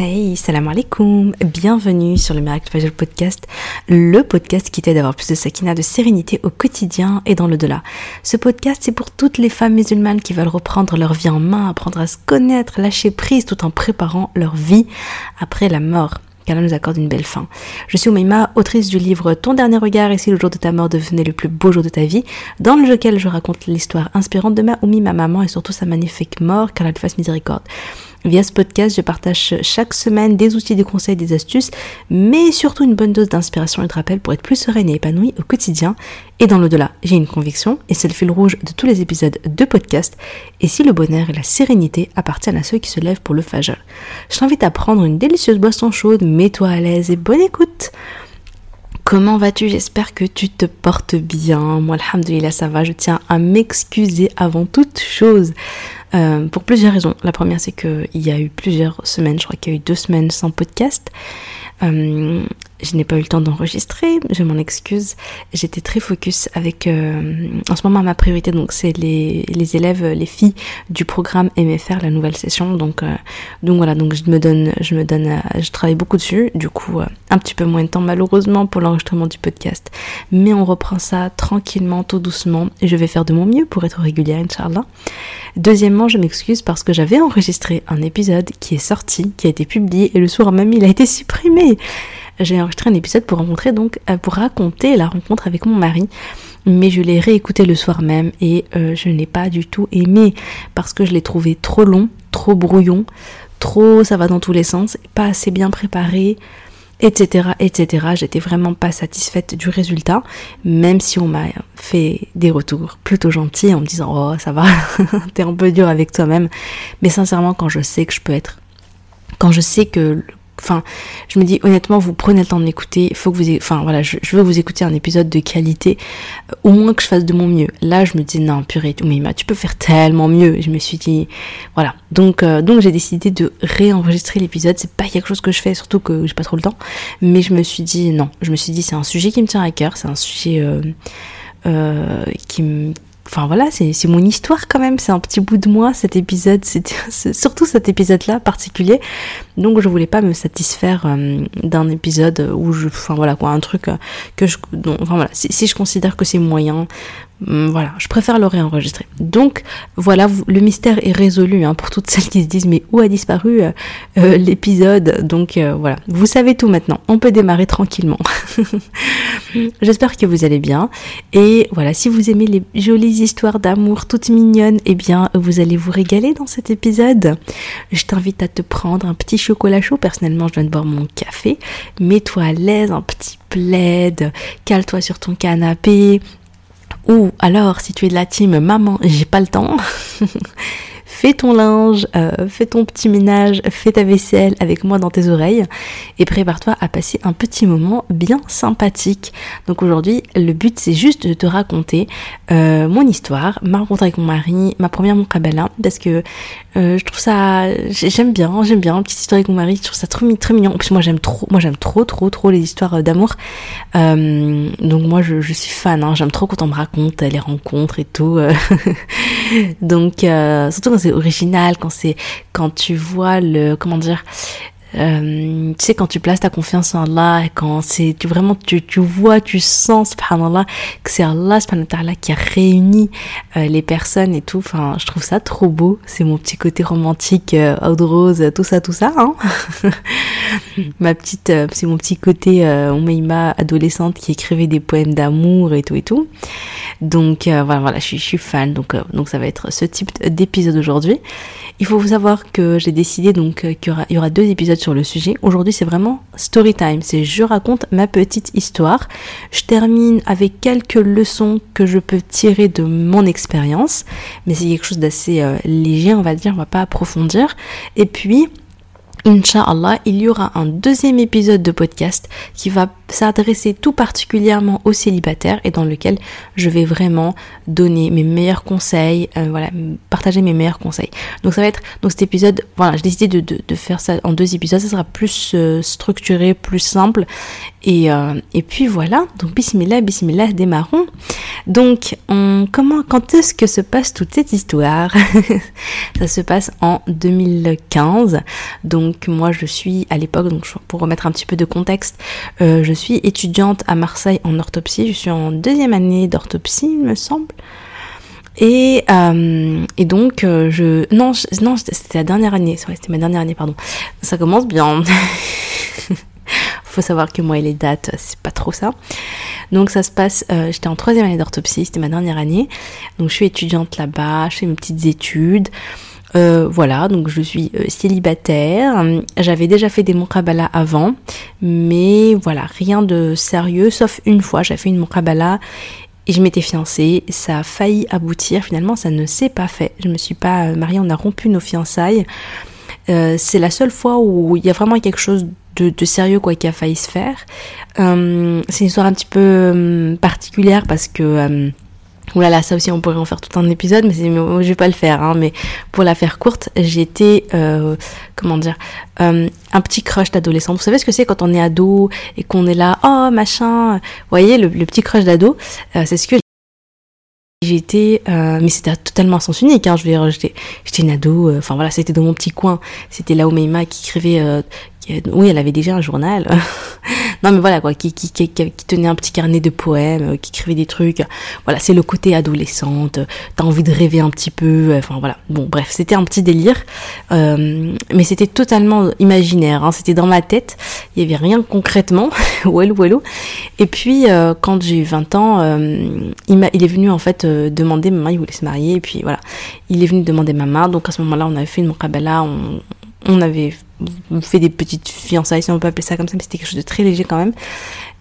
Hey, salam alaikum, bienvenue sur le Miracle Fajr Podcast, le podcast qui t'aide à avoir plus de sakina, de sérénité au quotidien et dans le delà. Ce podcast, c'est pour toutes les femmes musulmanes qui veulent reprendre leur vie en main, apprendre à se connaître, lâcher prise tout en préparant leur vie après la mort qu'Allah nous accorde une belle fin. Je suis Oumaima, autrice du livre Ton dernier regard et si le jour de ta mort devenait le plus beau jour de ta vie, dans lequel je raconte l'histoire inspirante de ma Oumi, ma maman et surtout sa magnifique mort, qu'Allah te fasse miséricorde. Via ce podcast, je partage chaque semaine des outils, des conseils, des astuces, mais surtout une bonne dose d'inspiration et de rappel pour être plus sereine et épanouie au quotidien et dans l'au-delà. J'ai une conviction, et c'est le fil rouge de tous les épisodes de podcast, et si le bonheur et la sérénité appartiennent à ceux qui se lèvent pour le fajr? Je t'invite à prendre une délicieuse boisson chaude, mets-toi à l'aise et bonne écoute Comment vas-tu? J'espère que tu te portes bien. Moi, alhamdoulilah, ça va. Je tiens à m'excuser avant toute chose. Euh, pour plusieurs raisons. La première, c'est qu'il y a eu plusieurs semaines, je crois qu'il y a eu deux semaines sans podcast. Euh, je n'ai pas eu le temps d'enregistrer, je m'en excuse. J'étais très focus avec, euh, en ce moment ma priorité, donc c'est les, les, élèves, les filles du programme MFR, la nouvelle session. Donc, donc voilà, donc je me donne, je me donne, je travaille beaucoup dessus. Du coup, un petit peu moins de temps malheureusement pour l'enregistrement du podcast, mais on reprend ça tranquillement, tout doucement, et je vais faire de mon mieux pour être régulière, Inch'Allah. Deuxièmement, je m'excuse parce que j'avais enregistré un épisode qui est sorti, qui a été publié, et le soir même il a été supprimé. J'ai enregistré un épisode pour donc euh, raconter la rencontre avec mon mari mais je l'ai réécouté le soir même et euh, je n'ai pas du tout aimé parce que je l'ai trouvé trop long, trop brouillon, trop ça va dans tous les sens, pas assez bien préparé, etc. etc. J'étais vraiment pas satisfaite du résultat, même si on m'a fait des retours plutôt gentils en me disant oh ça va, t'es un peu dur avec toi-même, mais sincèrement quand je sais que je peux être quand je sais que Enfin, je me dis honnêtement, vous prenez le temps de m'écouter. Faut que vous, enfin voilà, je, veux vous écouter un épisode de qualité, euh, au moins que je fasse de mon mieux. Là, je me dis non, purée, mais tu peux faire tellement mieux. je me suis dit, voilà. Donc, euh, donc j'ai décidé de réenregistrer l'épisode. C'est pas quelque chose que je fais, surtout que j'ai pas trop le temps. Mais je me suis dit non. Je me suis dit c'est un sujet qui me tient à cœur. C'est un sujet euh, qui me enfin voilà, c'est mon histoire quand même, c'est un petit bout de moi cet épisode, surtout cet épisode-là particulier. Donc je voulais pas me satisfaire euh, d'un épisode où je, enfin voilà quoi, un truc euh, que je, enfin voilà, si, je considère que c'est moyen, Mm, voilà, je préfère le réenregistrer. Donc voilà, le mystère est résolu hein, pour toutes celles qui se disent mais où a disparu euh, l'épisode? Donc voilà, vous savez tout maintenant. On peut démarrer tranquillement. J'espère que vous allez bien. Et voilà, si vous aimez les jolies histoires d'amour toutes mignonnes, eh bien vous allez vous régaler dans cet épisode. Je t'invite à te prendre un petit chocolat chaud. Personnellement, je viens de boire mon café. Mets-toi à l'aise, un petit plaid, cale-toi sur ton canapé, ou alors, si tu es de la team maman, j'ai pas le temps, fais ton linge, euh, fais ton petit ménage, fais ta vaisselle avec moi dans tes oreilles et prépare-toi à passer un petit moment bien sympathique. Donc aujourd'hui, le but c'est juste de te raconter euh, mon histoire, ma rencontre avec mon mari, ma première Moukabala, parce que euh, je trouve ça, j'aime bien, j'aime bien, une petite histoire avec mon mari, je trouve ça très mignon. En plus moi j'aime trop, moi j'aime trop, trop, trop les histoires d'amour. donc moi je, je suis fan, hein, j'aime trop quand on me raconte les rencontres et tout. donc surtout quand c'est original, quand c'est quand tu vois le comment dire euh, tu sais quand tu places ta confiance en Allah quand c'est tu vraiment tu, vois tu sens subhanallah que c'est Allah subhanallah qui a réuni euh, les personnes et tout. Enfin je trouve ça trop beau. C'est mon petit côté romantique euh, rose tout ça tout ça hein. Ma petite euh, c'est mon petit côté euh, adolescente qui écrivait des poèmes d'amour et tout et tout. Donc voilà voilà je suis, fan. Donc donc ça va être ce type d'épisode aujourd'hui. Il faut vous savoir que j'ai décidé donc qu'il y aura deux épisodes sur le sujet. Aujourd'hui, c'est vraiment story time. C'est je raconte ma petite histoire. Je termine avec quelques leçons que je peux tirer de mon expérience, mais c'est quelque chose d'assez euh, léger, on va dire. On va pas approfondir. Et puis, Inch'Allah, il y aura un deuxième épisode de podcast qui va s'adresser tout particulièrement aux célibataires et dans lequel je vais vraiment donner mes meilleurs conseils, euh, voilà, partager mes meilleurs conseils. Donc ça va être, donc cet épisode, voilà, j'ai décidé de, de, faire ça en deux épisodes, ça sera plus euh, structuré, plus simple. Et, euh, et puis voilà, donc bismillah, bismillah, démarrons. Donc, on, comment, quand est-ce que se passe toute cette histoire Ça se passe en 2015. Donc moi je suis à l'époque, donc pour remettre un petit peu de contexte, je suis étudiante à Marseille en orthopsie. Je suis en deuxième année d'orthopsie, il me semble. Et, euh, et donc euh, je non non c'était la dernière année, c'était ma dernière année pardon. Ça commence bien. Faut savoir que moi et les dates c'est pas trop ça. Donc ça se passe, j'étais en troisième année d'orthopsie, c'était ma dernière année. Donc je suis étudiante là-bas, je fais mes petites études. Euh, voilà, donc je suis euh, célibataire. J'avais déjà fait des muqabala avant, mais voilà, rien de sérieux, sauf une fois, j'ai fait une muqabala et je m'étais fiancée. Ça a failli aboutir, finalement, ça ne s'est pas fait. Je me suis pas euh, mariée, on a rompu nos fiançailles. c'est la seule fois où il y a vraiment quelque chose de, de sérieux quoi qui a failli se faire. c'est une histoire un petit peu particulière parce que Oulala, là là, ça aussi on pourrait en faire tout un épisode, mais, je vais pas le faire. Hein, mais pour la faire courte, j'étais, euh, comment dire, euh, un petit crush d'adolescent. Vous savez ce que c'est quand on est ado et qu'on est là, oh machin. Vous voyez, le, petit crush d'ado, euh, c'est ce que J'étais, euh, mais c'était totalement à sens unique. Hein, je veux dire, j'étais, j'étais une ado. Enfin voilà, c'était dans mon petit coin. C'était là où Meima qui écrivait oui, elle avait déjà un journal. non, mais voilà, quoi, qui, tenait un petit carnet de poèmes, euh, qui écrivait des trucs. Voilà, c'est le côté adolescente. T'as envie de rêver un petit peu. Enfin, voilà. Bon, bref, c'était un petit délire. Euh, mais c'était totalement imaginaire. Hein, c'était dans ma tête. Il y avait rien concrètement. Wallo, wallo. Et puis, euh, quand j'ai eu 20 ans, euh, il, est venu, en fait, euh, demander, maman, il voulait se marier. Et puis, voilà. Il est venu demander ma main. Donc, à ce moment-là, on avait fait une mukabala. On, on avait fait des petites fiançailles, si on peut appeler ça comme ça, mais c'était quelque chose de très léger quand même.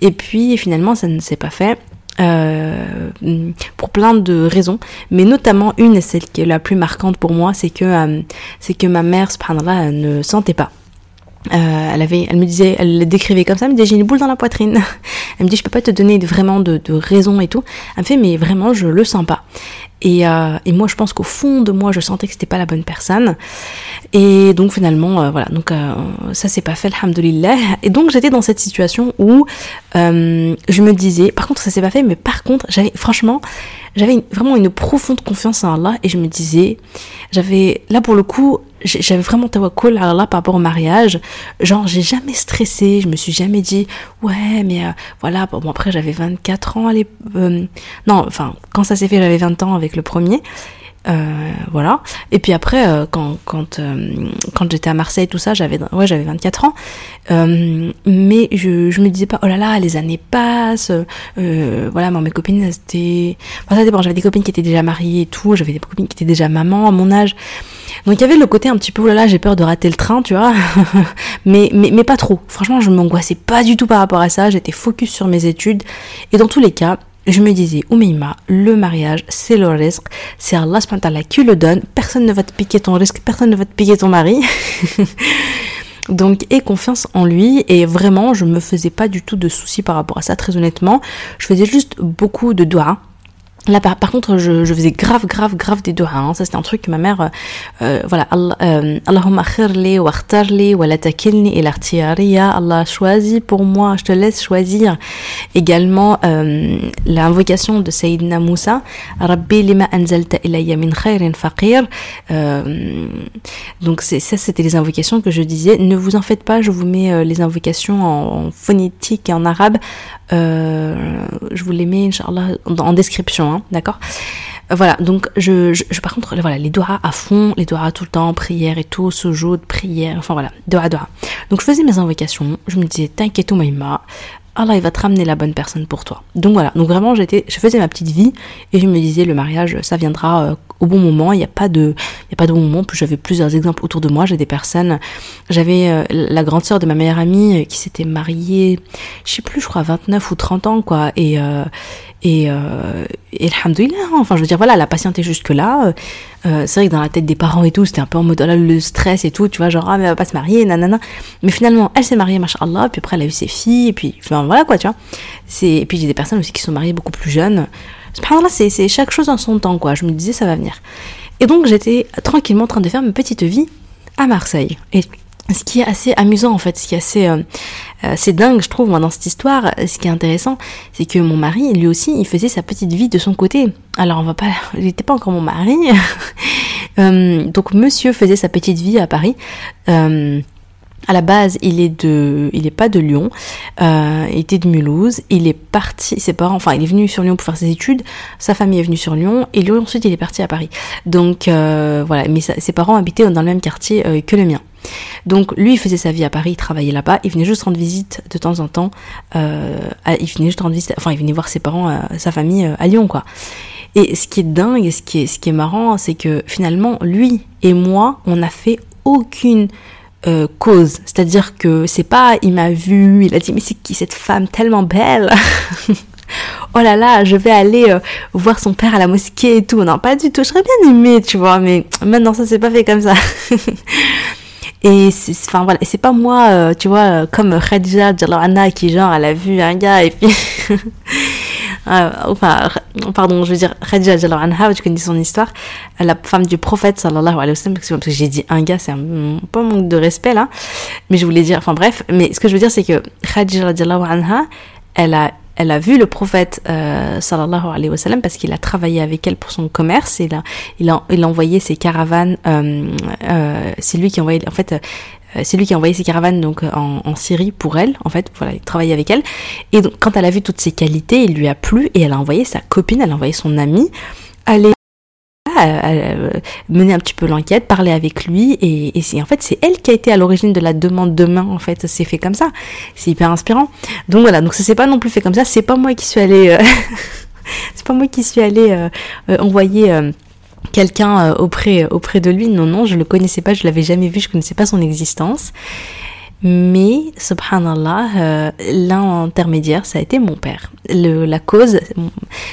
Et puis finalement, ça ne s'est pas fait. Euh, pour plein de raisons, mais notamment une, celle qui est la plus marquante pour moi, c'est que euh, c'est que ma mère, subhanallah, ne sentait pas. Euh, elle avait, elle me disait, elle le décrivait comme ça, elle me disait j'ai une boule dans la poitrine. Elle me dit je peux pas te donner vraiment de, de raison et tout. Elle me fait mais vraiment je le sens pas. Et, euh, et, moi, je pense qu'au fond de moi, je sentais que c'était pas la bonne personne. Et donc finalement, euh, voilà, donc euh, ça s'est pas fait, alhamdoulilah. Et donc j'étais dans cette situation où je me disais, par contre ça s'est pas fait, mais par contre, j'avais franchement, j'avais vraiment une profonde confiance en Allah et je me disais, j'avais là pour le coup, j'avais vraiment tawakkul à Allah par rapport au mariage. Genre, j'ai jamais stressé, je me suis jamais dit, ouais, mais voilà, bon, après j'avais 24 ans, euh, non, enfin, quand ça s'est fait, j'avais 20 ans avec le premier. Euh, voilà. Et puis après, euh, quand quand euh, quand j'étais à Marseille, tout ça, j'avais ouais j'avais 24 ans, mais je je me disais pas oh là là les années passent, voilà moi mes copines c'était, enfin ça dépend. J'avais des copines qui étaient déjà mariées et tout, j'avais des copines qui étaient déjà maman à mon âge. Donc il y avait le côté un petit peu oh là là j'ai peur de rater le train, tu vois, mais, mais mais pas trop. Franchement je m'angoissais pas du tout par rapport à ça. J'étais focus sur mes études et dans tous les cas je me disais, Oumeima, le mariage, c'est le risque, c'est Allah qui le donne, personne ne va te piquer ton risque, personne ne va te piquer ton mari. Donc, aie confiance en lui, et vraiment, je me faisais pas du tout de soucis par rapport à ça, très honnêtement. Je faisais juste beaucoup de doigts Là, par, contre, je, faisais grave, grave, grave des doigts. Hein. Ça, c'était un truc que ma mère, euh, euh voilà, euh, Allahumma khirli wa akhtarli wa la takilni l'artiaria. Allah choisit pour moi, je te laisse choisir. Également, euh, l'invocation de Sayyidina Moussa, Rabbi lima anzalta ilayya min khairin faqir. Donc, ça, c'était les invocations que je disais. Ne vous en faites pas, je vous mets les invocations en, phonétique et en arabe. je vous les mets, Inch'Allah, en, en description. Hein. D'accord euh, voilà, donc je, par contre, voilà, les doigts à fond, les doigts tout le temps, prière et tout, de prière, enfin voilà, doigts, doigts. Donc je faisais mes invocations, je me disais, t'inquiète, Maïma, Allah il va te ramener la bonne personne pour toi. Donc voilà, donc vraiment j'étais, je faisais ma petite vie et je me disais le mariage ça viendra euh, au bon moment. Il n'y a pas de, pas de bon moment. Plus j'avais plusieurs exemples autour de moi. J'ai des personnes. J'avais euh, la grande sœur de ma meilleure amie euh, qui s'était mariée, je sais plus, je crois 29 ou 30 ans quoi. Et euh, et, euh, et hein. enfin je veux dire voilà, elle a patienté jusque là. Euh, c'est vrai que dans la tête des parents et tout, c'était un peu en mode oh là, le stress et tout, tu vois, genre ah mais elle va pas se marier, nanana. Mais finalement, elle s'est mariée, machallah, puis après elle a eu ses filles, et puis voilà quoi, tu vois. Et puis j'ai des personnes aussi qui sont mariées beaucoup plus jeunes. Subhanallah, c'est chaque chose en son temps quoi. Je me disais ça va venir. Et donc j'étais tranquillement en train de faire ma petite vie à Marseille. Et ce qui est assez amusant en fait, ce qui est assez, euh, assez dingue je trouve moi dans cette histoire, ce qui est intéressant, c'est que mon mari lui aussi il faisait sa petite vie de son côté. Alors on va pas, il n'était pas encore mon mari, euh, donc Monsieur faisait sa petite vie à Paris. Euh, à la base, il est de, il est pas de Lyon, euh, il était de Mulhouse. Il est parti, ses parents, enfin, il est venu sur Lyon pour faire ses études. Sa famille est venue sur Lyon et lui ensuite il est parti à Paris. Donc euh, voilà, mais ses parents habitaient dans le même quartier euh, que le mien. Donc lui, il faisait sa vie à Paris, il travaillait là-bas, il venait juste rendre visite de temps en temps. Euh, il venait juste rendre visite, enfin, il venait voir ses parents, euh, sa famille euh, à Lyon, quoi. Et ce qui est dingue, et ce qui est, ce qui est marrant, c'est que finalement, lui et moi, on n'a fait aucune euh, cause. C'est-à-dire que c'est pas, il m'a vu, il a dit mais c'est qui cette femme tellement belle? Oh là là, je vais aller euh, voir son père à la mosquée et tout. Non, pas du tout. Je serais bien aimée, tu vois, mais maintenant ça s'est pas fait comme ça. et c'est, enfin voilà, c'est pas moi, euh, tu vois, comme Khadija Anna qui genre elle a vu un gars et puis enfin, pardon, je veux dire, Khadija Anha, tu connais son histoire, la femme du prophète sallallahu alayhi wa parce que j'ai dit un gars, c'est un pas manque de respect là, mais je voulais dire, enfin bref, mais ce que je veux dire, c'est que Khadija Anha, elle a elle a vu le prophète euh, alayhi wa parce qu'il a travaillé avec elle pour son commerce. Et là il a, il a envoyé ses caravanes euh, euh, c'est lui qui a envoyé en fait euh, c'est lui qui a envoyé ses caravanes donc en, en, Syrie pour elle, en fait, voilà, il travaillait avec elle. Et donc, quand elle a vu toutes ses qualités, il lui a plu et elle a envoyé sa copine, elle a envoyé son amie aller mener un petit peu l'enquête, parler avec lui. Et, en fait c'est elle qui a été à l'origine de la demande de main en fait. C'est fait comme ça. C'est hyper inspirant. Donc voilà. Donc ça s'est pas non plus fait comme ça. C'est pas moi qui suis allée euh, c'est pas moi qui suis allée euh, euh, envoyer quelqu'un auprès auprès de lui non non je le connaissais pas je l'avais jamais vu je connaissais pas son existence mais, subhanallah, euh, l'intermédiaire, ça a été mon père. Le, la cause,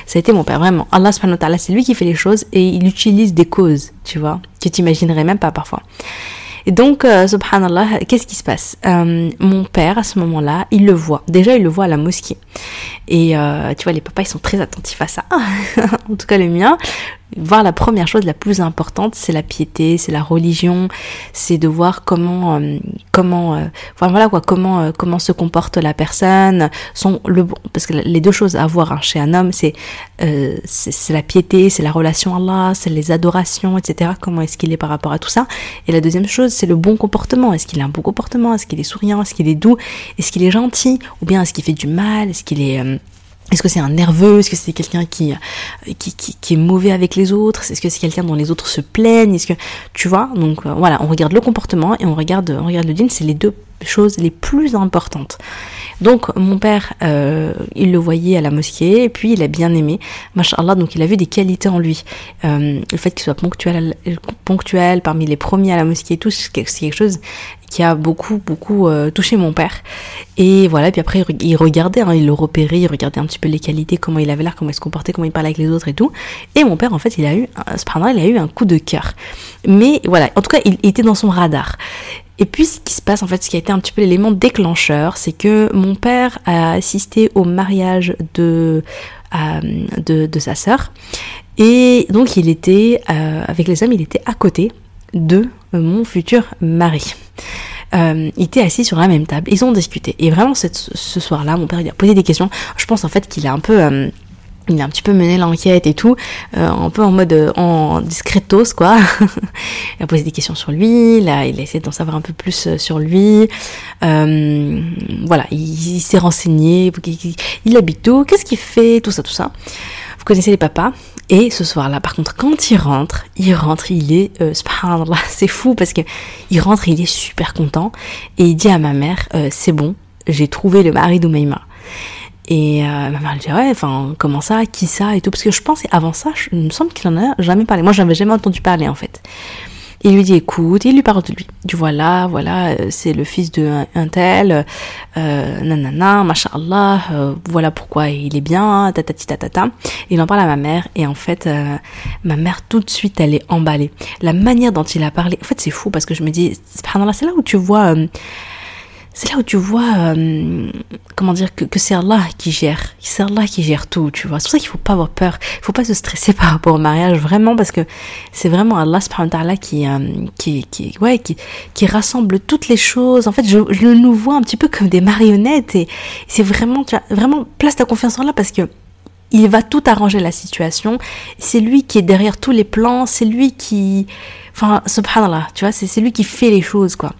ça a été mon père, vraiment. Allah subhanahu c'est lui qui fait les choses et il utilise des causes, tu vois, que tu imaginerais même pas parfois. Et donc, euh, subhanallah, qu'est-ce qui se passe? Euh, Mon père, à ce moment-là, il le voit. Déjà, il le voit à la mosquée. Et euh, tu vois, les papas, ils sont très attentifs à ça. en tout cas, le mien, voir la première chose la plus importante, c'est la piété, c'est la religion, c'est de voir comment, euh, comment, euh, voilà quoi, comment, euh, comment se comporte la personne, son le parce que les deux choses à voir hein, chez un homme, c'est c'est la piété, c'est la relation à Allah, c'est les adorations, etc. Comment est-ce qu'il est par rapport à tout ça? Et la deuxième chose, c'est le bon comportement. Est-ce qu'il a un bon comportement? Est-ce qu'il est souriant? Est-ce qu'il est doux? Est-ce qu'il est gentil? Ou bien est-ce qu'il fait du mal? Est-ce qu'il est est-ce que c'est un nerveux? Est-ce que c'est quelqu'un qui, qui, qui, est mauvais avec les autres? Est-ce que c'est quelqu'un dont les autres se plaignent? Est-ce que tu vois? Donc euh, voilà, on regarde le comportement et on regarde, on regarde le dîne. C'est les deux choses les plus importantes. Donc mon père, euh, il le voyait à la mosquée et puis il a bien aimé, mashallah, donc il a vu des qualités en lui. Euh, le fait qu'il soit ponctuel, ponctuel parmi les premiers à la mosquée et tout, c'est quelque chose qui a beaucoup beaucoup euh, touché mon père. Et voilà puis après il regardait hein, il le repérait il regardait un petit peu les qualités comment il avait l'air comment il se comportait comment il parlait avec les autres et tout. Et mon père en fait il a eu cependant il a eu un coup de cœur. Mais voilà en tout cas il était dans son radar et puis ce qui se passe en fait, ce qui a été un petit peu l'élément déclencheur, c'est que mon père a assisté au mariage de, euh, de, sa sœur. Et donc il était, euh, avec les hommes, il était à côté de mon futur mari. Euh, il était assis sur la même table, ils ont discuté. Et vraiment ce soir-là, mon père il a posé des questions. Je pense en fait qu'il a un peu... Il a un petit peu mené l'enquête et tout, euh, un peu en mode euh, en discretos quoi. il a posé des questions sur lui, là il a essayé d'en savoir un peu plus euh, sur lui. Voilà, il, s'est renseigné, il, habite où, qu'est-ce qu'il fait, tout ça, tout ça. Vous connaissez les papas. Et ce soir-là, par contre, quand il rentre, il rentre, il est, euh, c'est fou parce que il rentre, il est super content et il dit à ma mère, c'est bon, j'ai trouvé le mari d'Oumaima. Et euh, ma mère elle dit ouais, enfin comment ça, qui ça et tout, parce que je pense avant ça, il me semble qu'il en a jamais parlé. Moi, j'avais jamais entendu parler en fait. Il lui dit écoute, il lui parle de lui. Du voilà, voilà, euh, c'est le fils de un, tel, euh, nanana, mashallah, euh, voilà pourquoi il est bien, tatati tatata. Il en parle à ma mère et en fait, euh, ma mère tout de suite elle est emballée. La manière dont il a parlé, en fait c'est fou parce que je me dis, c'est là où tu vois c'est là où tu vois, euh, comment dire, que, c'est Allah qui gère, c'est qui gère tout, tu vois. C'est pour ça qu'il faut pas avoir peur, il faut pas se stresser par rapport au mariage, vraiment, parce que c'est vraiment Allah subhanahu wa ta'ala qui, euh, qui, qui, ouais, qui, rassemble toutes les choses. En fait, je, je nous vois un petit peu comme des marionnettes et c'est vraiment, vraiment, place ta confiance en Allah parce que il va tout arranger la situation. C'est lui qui est derrière tous les plans, c'est lui qui, enfin, subhanallah, tu vois, c'est lui qui fait les choses, quoi.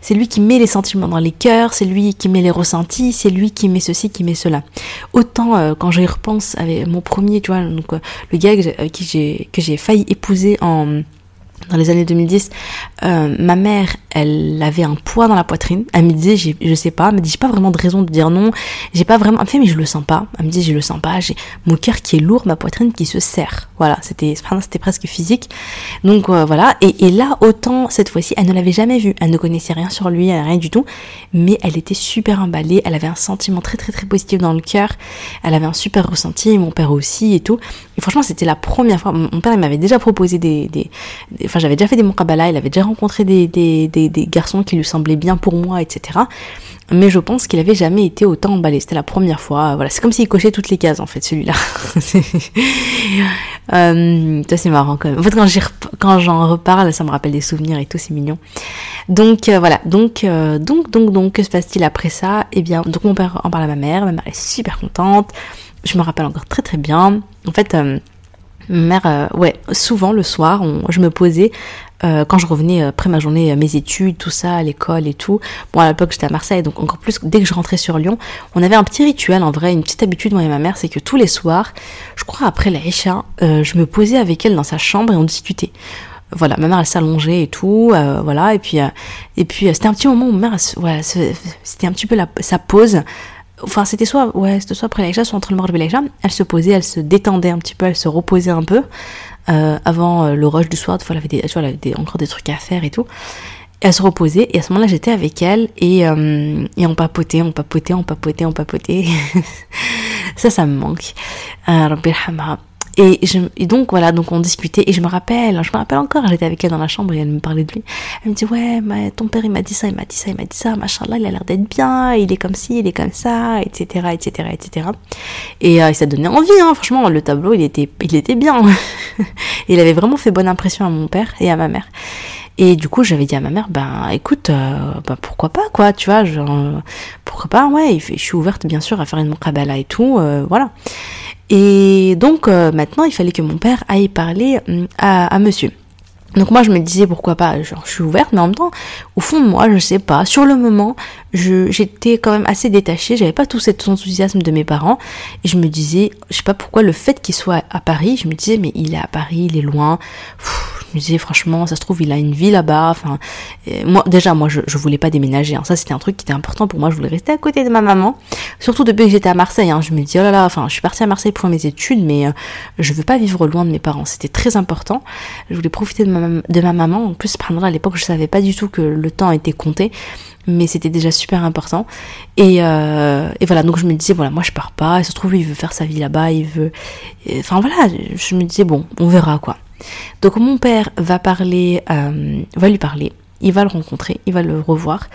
C'est lui qui met les sentiments dans les cœurs, c'est lui qui met les ressentis, c'est lui qui met ceci, qui met cela. Autant euh, quand j'y repense avec mon premier, tu vois, donc euh, le gars que j'ai que j'ai failli épouser en dans les années 2010, euh, ma mère, elle avait un poids dans la poitrine. Elle me disait, je sais pas, elle me dit, j'ai pas vraiment de raison de dire non. J'ai pas vraiment, elle me fait, mais je le sens pas. Elle me dit, je le sens pas. J'ai mon cœur qui est lourd, ma poitrine qui se serre. Voilà, c'était, presque physique. Donc euh, voilà. Et, et, là, autant cette fois-ci, elle ne l'avait jamais vu. Elle ne connaissait rien sur lui, rien du tout. Mais elle était super emballée. Elle avait un sentiment très très très positif dans le cœur. Elle avait un super ressenti. Mon père aussi et tout. Et franchement, c'était la première fois. Mon père, il m'avait déjà proposé des, des, des enfin j'avais déjà fait des muqabala, il avait déjà rencontré des, garçons qui lui semblaient bien pour moi, etc. Mais je pense qu'il avait jamais été autant emballé. C'était la première fois. Voilà, c'est comme s'il cochait toutes les cases en fait, celui-là. euh, c'est marrant quand même. En fait, quand, quand j'en reparle, ça me rappelle des souvenirs et tout, c'est mignon. Donc euh, voilà, donc euh, donc donc donc que se passe-t-il après ça? Eh bien, donc mon père en parle à ma mère. Ma mère est super contente. Je me rappelle encore très très bien. En fait. Euh, mère, euh, ouais, souvent le soir, je me posais euh, quand je revenais après ma journée, mes études, tout ça, à l'école et tout. Bon, à l'époque j'étais à Marseille, donc encore plus dès que je rentrais sur Lyon, on avait un petit rituel en vrai, une petite habitude moi et ma mère, c'est que tous les soirs, je crois après la euh, je me posais avec elle dans sa chambre et on discutait. Voilà, ma mère elle s'allongeait et tout, voilà, et puis et puis c'était un petit moment où ma mère, voilà, c'était un petit peu la, sa pause enfin c'était soit ouais c'était soit après l'Aïcha soit entre le mort et l'Aïcha elle se posait elle se détendait un petit peu elle se reposait un peu euh, avant euh, le rush du soir fois elle avait, des, encore des trucs à faire et tout. Elle se reposait et à ce moment-là j'étais avec elle et, euh, on papotait on papotait on papotait on papotait. Ça ça me manque. Euh, et, je, et donc voilà, donc on discutait et je me rappelle, je me rappelle encore, j'étais avec elle dans la chambre et elle me parlait de lui. Elle me dit ouais, mais ton père il m'a dit ça, il m'a dit ça, il m'a dit ça, machallah, il a l'air d'être bien, il est comme ci, il est comme ça, etc., etc., etc. Et euh, ça donnait envie, hein, franchement, le tableau il était, il était bien. il avait vraiment fait bonne impression à mon père et à ma mère. Et du coup, j'avais dit à ma mère, ben écoute, euh, ben, pourquoi pas, quoi, tu vois, genre, pourquoi pas, ouais, je suis ouverte bien sûr à faire une muqabala et tout, euh, voilà. Et donc euh, maintenant, il fallait que mon père aille parler à, à monsieur. Donc moi je me disais pourquoi pas, genre je suis ouverte, mais en même temps, au fond de moi, je sais pas. Sur le moment, j'étais quand même assez détachée, j'avais pas tout cet enthousiasme de mes parents, et je me disais, je sais pas pourquoi le fait qu'il soit à Paris, je me disais mais il est à Paris, il est loin. je me disais franchement, ça se trouve il a une vie là-bas. Enfin, moi déjà moi je, je voulais pas déménager, hein. ça c'était un truc qui était important pour moi, je voulais rester à côté de ma maman. Surtout depuis que j'étais à Marseille, hein. je me disais oh là là, enfin je suis partie à Marseille pour mes études, mais euh, je veux pas vivre loin de mes parents, c'était très important. Je voulais profiter de ma de ma maman. En plus, à l'époque, je savais pas du tout que le temps était compté, mais c'était déjà super important. Et, euh, et, voilà, donc je me disais, voilà, moi je pars pas, il se trouve, il veut faire sa vie là-bas, il veut. Enfin voilà, je me disais, bon, on verra quoi. Donc mon père va parler, euh, va lui parler, il va le rencontrer, il va le revoir.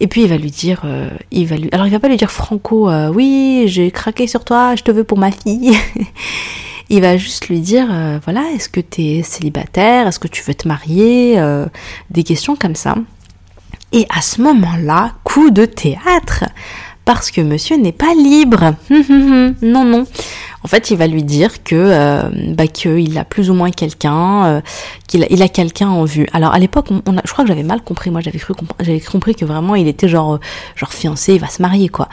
Et puis il va lui dire, euh, il va lui, alors il va pas lui dire Franco, euh, oui, j'ai craqué sur toi, je te veux pour ma fille. il va juste lui dire, voilà, est-ce que tu es célibataire, est-ce que tu veux te marier, des questions comme ça. Et à ce moment-là, coup de théâtre, parce que monsieur n'est pas libre. non, non. En fait, il va lui dire que euh, bah, qu'il a plus ou moins quelqu'un, euh, quelqu'un en vue. Alors à l'époque, on, je crois que j'avais mal compris. Moi, j'avais cru, j'avais compris que vraiment il était genre, genre fiancé, il va se marier quoi.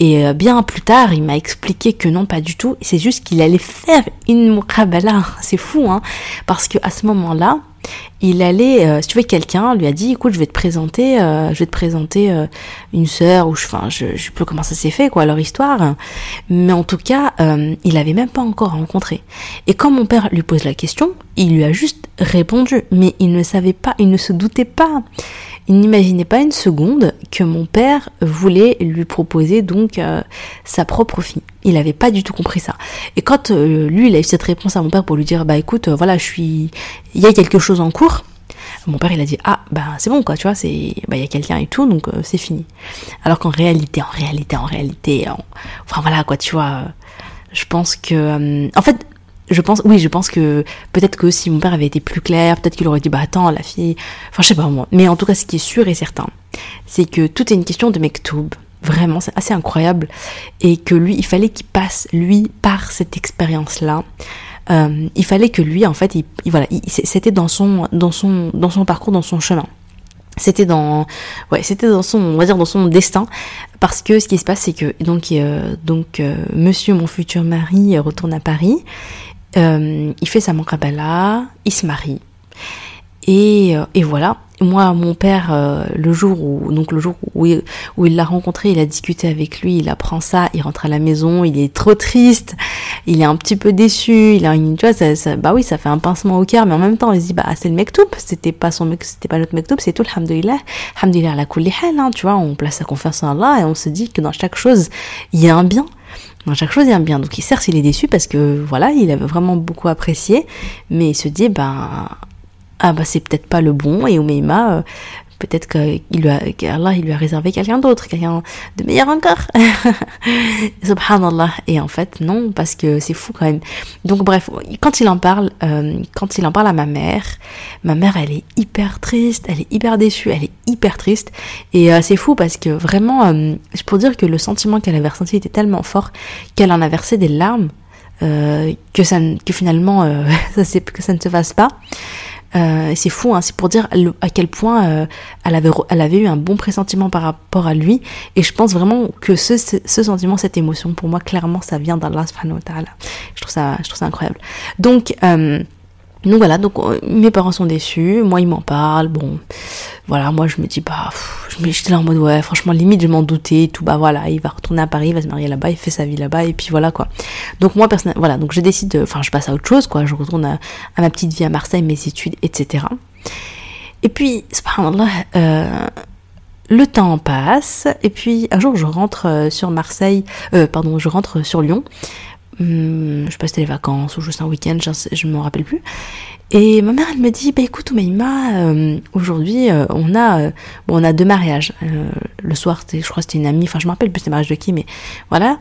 Et euh, bien plus tard, il m'a expliqué que non, pas du tout. C'est juste qu'il allait faire une muqabala. C'est fou, hein Parce que à ce moment-là, il allait, euh, si tu veux, quelqu'un lui a dit, écoute, je vais te présenter, euh, je vais te présenter euh, une sœur, ou enfin, je, je sais plus comment ça s'est fait, quoi, leur histoire. Mais en tout cas, il avait même pas encore rencontré. Et quand mon père lui pose la question, il lui a juste répondu, mais il ne savait pas, il ne se doutait pas. Il n'imaginait pas une seconde que mon père voulait lui proposer donc sa propre fille. Il n'avait pas du tout compris ça. Et quand lui, il a eu cette réponse à mon père pour lui dire, bah écoute, voilà, je suis, il y a quelque chose en cours. Mon père, il a dit ah bah c'est bon quoi, tu vois, c'est bah il y a quelqu'un et tout, donc euh, c'est fini. Alors qu'en réalité, en réalité, en réalité, enfin voilà quoi, tu vois, euh, je pense que, euh, en fait, je pense, oui, je pense que peut-être que si mon père avait été plus clair, peut-être qu'il aurait dit bah attends la fille, enfin je sais pas moi. Mais en tout cas, ce qui est sûr et certain, c'est que tout est une question de mektoub. Vraiment, c'est assez incroyable. Et que lui, il fallait qu'il passe, lui, par cette expérience-là. Euh, il fallait que lui, en fait, il, voilà, c'était dans son, dans son, dans son parcours, dans son chemin. C'était dans, ouais, c'était dans son, on va dire dans son destin, parce que ce qui se passe, c'est que donc, euh, donc, euh, Monsieur, mon futur mari, retourne à Paris. Il fait sa mancabala, il se marie, et, et voilà moi, mon père, euh, le jour où, donc le jour où, il, où il l'a rencontré, il a discuté avec lui, il apprend ça, il rentre à la maison, il est trop triste, il est un petit peu déçu, il a une, tu vois, ça, bah oui, ça fait un pincement au cœur, mais en même temps, il se dit, bah, c'est le mektoub, c'était pas son c'était pas notre mektoub, c'est tout, alhamdoulilah, alhamdoulilah la kulli hein, tu vois, on place sa confiance en Allah et on se dit que dans chaque chose, il y a un bien. Dans chaque chose, il y a un bien. Donc, il est déçu parce que, voilà, il avait vraiment beaucoup apprécié, mais il se dit, ben, ah bah c'est peut-être pas le bon et Oumeima euh, peut-être qu'il lui a Allah il lui a réservé quelqu'un d'autre quelqu'un de meilleur encore. Subhanallah. Et en fait non parce que c'est fou quand même. Donc bref quand il en parle euh, quand il en parle à ma mère ma mère elle est hyper triste elle est hyper déçue elle est hyper triste. Et euh, c'est fou parce que vraiment je peux dire que le sentiment qu'elle avait ressenti était tellement fort qu'elle en a versé des larmes que ça que finalement ça que ça ne se fasse pas euh, c'est fou, hein, c'est pour dire à quel point euh, elle, avait, elle avait eu un bon pressentiment par rapport à lui. Et je pense vraiment que ce, sentiment, cette émotion, pour moi, clairement, ça vient d'Allah. Je trouve ça, je trouve ça incroyable. Donc, euh, donc voilà, donc euh, mes parents sont déçus, moi ils m'en parlent, bon, voilà, moi je me dis bah, j'étais là en mode ouais, franchement limite je m'en doutais, tout bah voilà, il va retourner à Paris, il va se marier là-bas, il fait sa vie là-bas et puis voilà quoi. Donc moi personnellement, voilà, donc je décide, enfin je passe à autre chose quoi, je retourne à, ma petite vie à Marseille, mes études, etc. Et puis, euh, le temps passe et puis un jour je rentre euh, sur Marseille, pardon, je rentre sur Lyon je sais pas c'était les vacances ou juste un week-end, je, ne me rappelle plus. Et ma mère, elle me dit, bah écoute, Oumaima, euh, aujourd'hui, euh, on a, euh, bon, on a deux mariages. le soir, je crois que c'était une amie, enfin, je me rappelle plus c'était mariage de qui, mais voilà.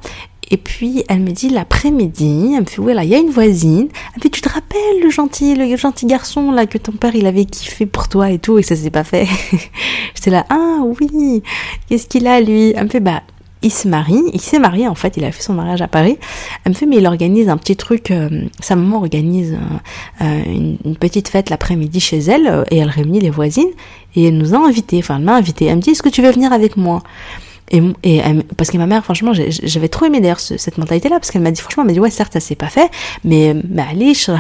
Et puis, elle me dit, l'après-midi, elle me fait, ouais, là, il y a une voisine. Elle me dit, tu te rappelles le gentil, le gentil garçon, là, que ton père, il avait kiffé pour toi et tout, et ça s'est pas fait. J'étais là, ah oui, qu'est-ce qu'il a, lui? Elle me fait, bah, il se marie, il s'est marié en fait, il a fait son mariage à Paris. Elle me fait mais il organise un petit truc, euh, sa maman organise euh, euh, une, petite fête l'après-midi chez elle et elle réunit les voisines et elle nous a invités, enfin elle m'a invité. Elle me dit est-ce que tu veux venir avec moi? Et, et parce que ma mère, franchement, j'avais trop aimé d'ailleurs cette mentalité-là, parce qu'elle m'a dit, franchement, elle m'a dit, ouais, certes, ça s'est pas fait, mais allez, tu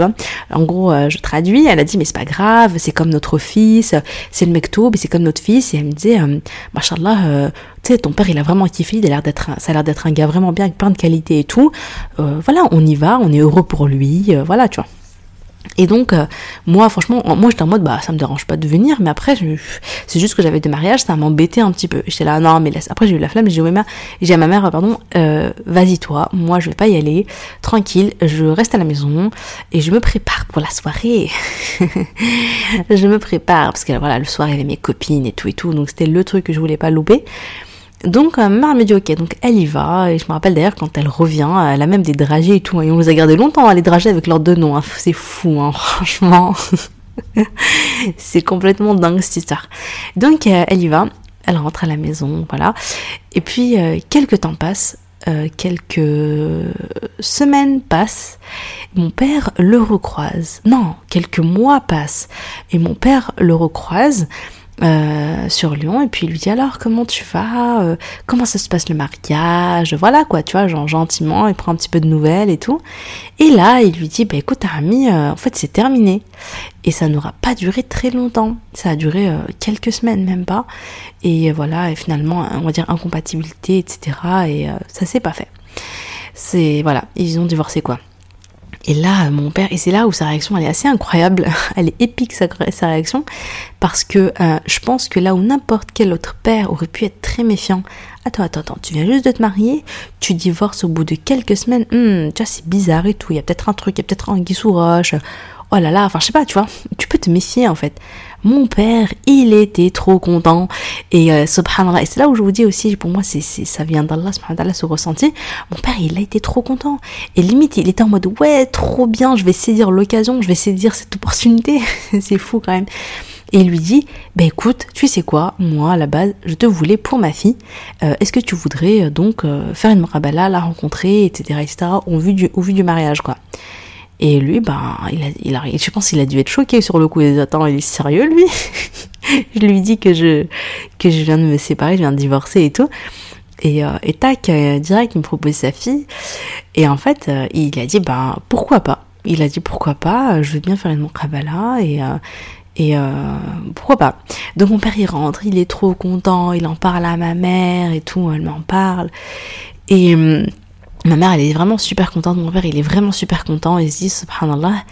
vois. En gros, euh, je traduis, elle a dit, mais c'est pas grave, c'est comme notre fils, c'est le mektoub, c'est comme notre fils, et elle me dit, euh, machallah, euh, tu sais, ton père, il a vraiment kiffé, il a l'air d'être, ça a l'air d'être un gars vraiment bien, avec plein de qualités et tout. Euh, voilà, on y va, on est heureux pour lui, voilà, tu vois. Et donc, euh, moi, franchement, moi j'étais en mode, bah ça me dérange pas de venir, mais après, c'est juste que j'avais des mariages, ça m'embêtait un petit peu. J'étais là, non, mais laisse. Après, j'ai eu la flamme, j'ai dit, à ma mère, pardon, euh, vas-y toi, moi je vais pas y aller, tranquille, je reste à la maison et je me prépare pour la soirée. je me prépare, parce que voilà, le soir, il y avait mes copines et tout et tout, donc c'était le truc que je voulais pas louper. Donc ma mère me dit ok, donc elle y va, et je me rappelle d'ailleurs quand elle revient, elle a même des dragées et tout, et on les a gardés longtemps, hein, les dragées avec leurs deux noms, hein. c'est fou, hein, franchement. c'est complètement dingue cette histoire. Donc euh, elle y va, elle rentre à la maison, voilà. Et puis euh, quelques temps passent, euh, quelques semaines passent, mon père le recroise. Non, quelques mois passent, et mon père le recroise euh, sur Lyon et puis il lui dit alors comment tu vas euh, comment ça se passe le mariage voilà quoi tu vois gentiment il prend un petit peu de nouvelles et tout. Et là il lui dit bah écoute ami euh, en fait c'est terminé. Et ça n'aura pas duré très longtemps. Ça a duré quelques semaines même pas. Et voilà et finalement on va dire incompatibilité etc et ça s'est pas fait. C'est voilà ils ont divorcé quoi et là, mon père, et c'est là où sa réaction, elle est assez incroyable, elle est épique sa, réaction, parce que euh, je pense que là où n'importe quel autre père aurait pu être très méfiant, attends, attends, attends, tu viens juste de te marier, tu divorces au bout de quelques semaines, hum, tu vois, c'est bizarre et tout, il y a peut-être un truc, il y a peut-être un sous roche, oh là là, enfin je sais pas, tu vois, tu peux te méfier en fait. Mon père, il était trop content. Et euh, et c'est là où je vous dis aussi, pour moi, ça vient d'Allah, ce ressenti. Mon père, il a été trop content. Et limite, il était en mode, ouais, trop bien, je vais saisir l'occasion, je vais saisir cette opportunité. c'est fou quand même. Et il lui dit, bah écoute, tu sais quoi, moi à la base, je te voulais pour ma fille. Euh, est-ce que tu voudrais euh, donc faire une marabala, la rencontrer, etc., etc., au vu du mariage, quoi? Et lui, ben, il a, il a, je pense qu'il a dû être choqué sur le coup. Il dit, attends, il est sérieux, lui? je lui dis que je, que je viens de me séparer, je viens de divorcer et tout. Et, euh, et tac, euh, direct, il me propose sa fille. Et en fait, euh, il a dit, ben, pourquoi pas? Il a dit, pourquoi pas? Je veux bien faire une mokabala et, et pourquoi pas? Donc mon père il rentre, il est trop content, il en parle à ma mère et tout, elle m'en parle. Et hum, Ma mère, elle est vraiment super contente. Mon père, il est vraiment super content. Il se dit, subhanallah,